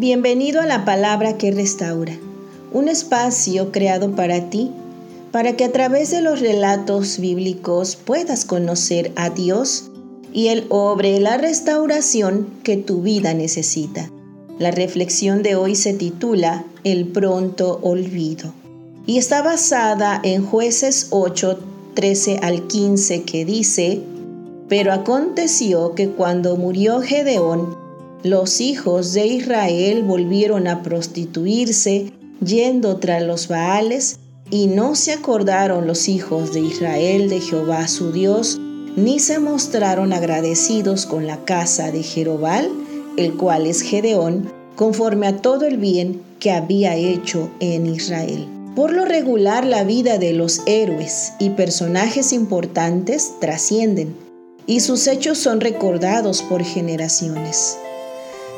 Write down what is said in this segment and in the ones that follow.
Bienvenido a la palabra que restaura, un espacio creado para ti, para que a través de los relatos bíblicos puedas conocer a Dios y Él obre la restauración que tu vida necesita. La reflexión de hoy se titula El pronto olvido y está basada en jueces 8, 13 al 15 que dice, pero aconteció que cuando murió Gedeón, los hijos de Israel volvieron a prostituirse yendo tras los Baales, y no se acordaron los hijos de Israel de Jehová su Dios, ni se mostraron agradecidos con la casa de Jerobal, el cual es Gedeón, conforme a todo el bien que había hecho en Israel. Por lo regular, la vida de los héroes y personajes importantes trascienden, y sus hechos son recordados por generaciones.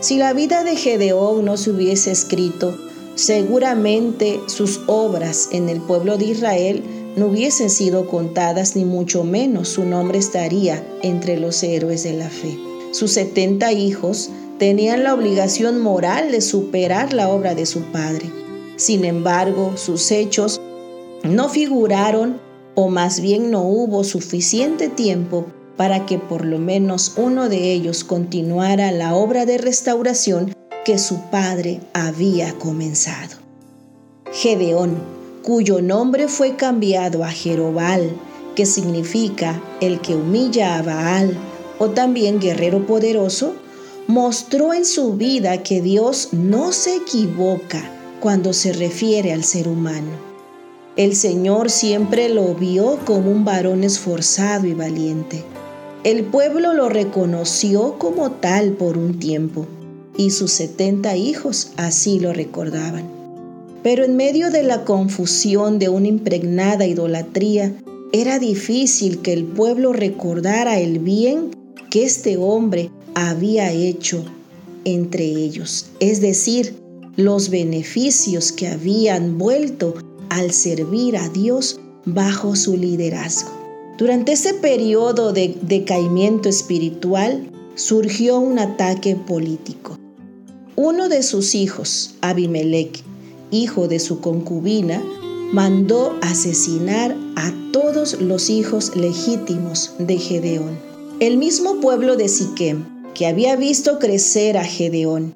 Si la vida de Gedeón no se hubiese escrito, seguramente sus obras en el pueblo de Israel no hubiesen sido contadas, ni mucho menos su nombre estaría entre los héroes de la fe. Sus setenta hijos tenían la obligación moral de superar la obra de su padre. Sin embargo, sus hechos no figuraron o más bien no hubo suficiente tiempo para que por lo menos uno de ellos continuara la obra de restauración que su padre había comenzado. Gedeón, cuyo nombre fue cambiado a Jerobal, que significa el que humilla a Baal, o también guerrero poderoso, mostró en su vida que Dios no se equivoca cuando se refiere al ser humano. El Señor siempre lo vio como un varón esforzado y valiente. El pueblo lo reconoció como tal por un tiempo, y sus setenta hijos así lo recordaban. Pero en medio de la confusión de una impregnada idolatría, era difícil que el pueblo recordara el bien que este hombre había hecho entre ellos, es decir, los beneficios que habían vuelto al servir a Dios bajo su liderazgo. Durante ese periodo de decaimiento espiritual surgió un ataque político. Uno de sus hijos, Abimelech, hijo de su concubina, mandó asesinar a todos los hijos legítimos de Gedeón. El mismo pueblo de Siquem, que había visto crecer a Gedeón,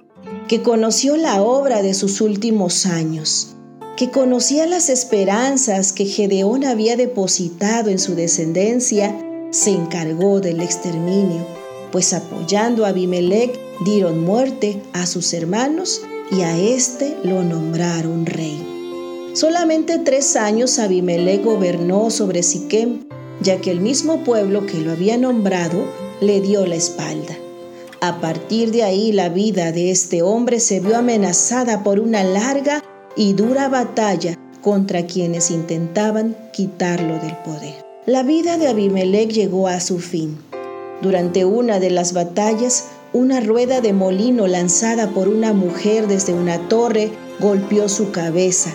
que conoció la obra de sus últimos años, que conocía las esperanzas que Gedeón había depositado en su descendencia, se encargó del exterminio, pues apoyando a Abimelech dieron muerte a sus hermanos y a éste lo nombraron rey. Solamente tres años Abimelech gobernó sobre Siquem, ya que el mismo pueblo que lo había nombrado le dio la espalda. A partir de ahí la vida de este hombre se vio amenazada por una larga y dura batalla contra quienes intentaban quitarlo del poder. La vida de Abimelech llegó a su fin. Durante una de las batallas, una rueda de molino lanzada por una mujer desde una torre golpeó su cabeza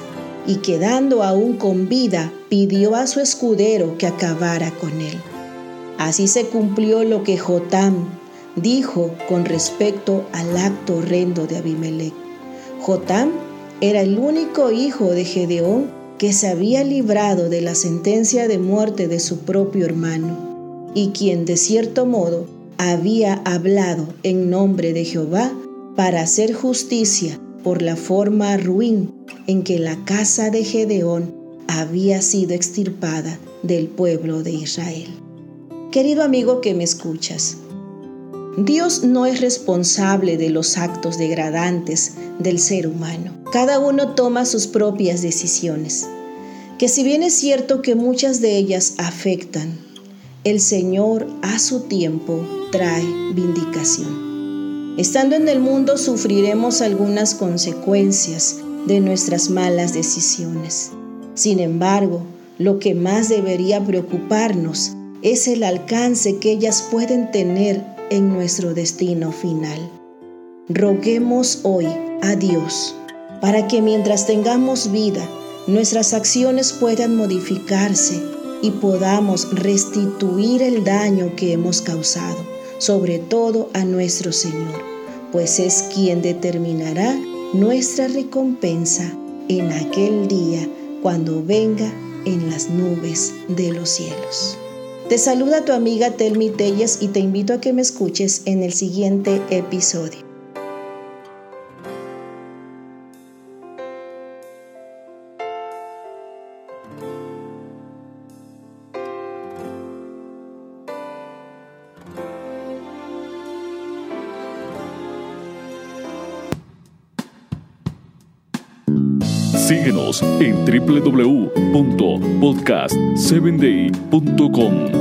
y quedando aún con vida, pidió a su escudero que acabara con él. Así se cumplió lo que Jotam dijo con respecto al acto horrendo de Abimelech. Jotam era el único hijo de Gedeón que se había librado de la sentencia de muerte de su propio hermano, y quien de cierto modo había hablado en nombre de Jehová para hacer justicia por la forma ruin en que la casa de Gedeón había sido extirpada del pueblo de Israel. Querido amigo que me escuchas, Dios no es responsable de los actos degradantes del ser humano. Cada uno toma sus propias decisiones, que si bien es cierto que muchas de ellas afectan, el Señor a su tiempo trae vindicación. Estando en el mundo sufriremos algunas consecuencias de nuestras malas decisiones. Sin embargo, lo que más debería preocuparnos es el alcance que ellas pueden tener en nuestro destino final. Roguemos hoy a Dios para que mientras tengamos vida, nuestras acciones puedan modificarse y podamos restituir el daño que hemos causado, sobre todo a nuestro Señor, pues es quien determinará nuestra recompensa en aquel día cuando venga en las nubes de los cielos. Te saluda tu amiga Telmi Telles y te invito a que me escuches en el siguiente episodio. Síguenos en www.podcast7day.com.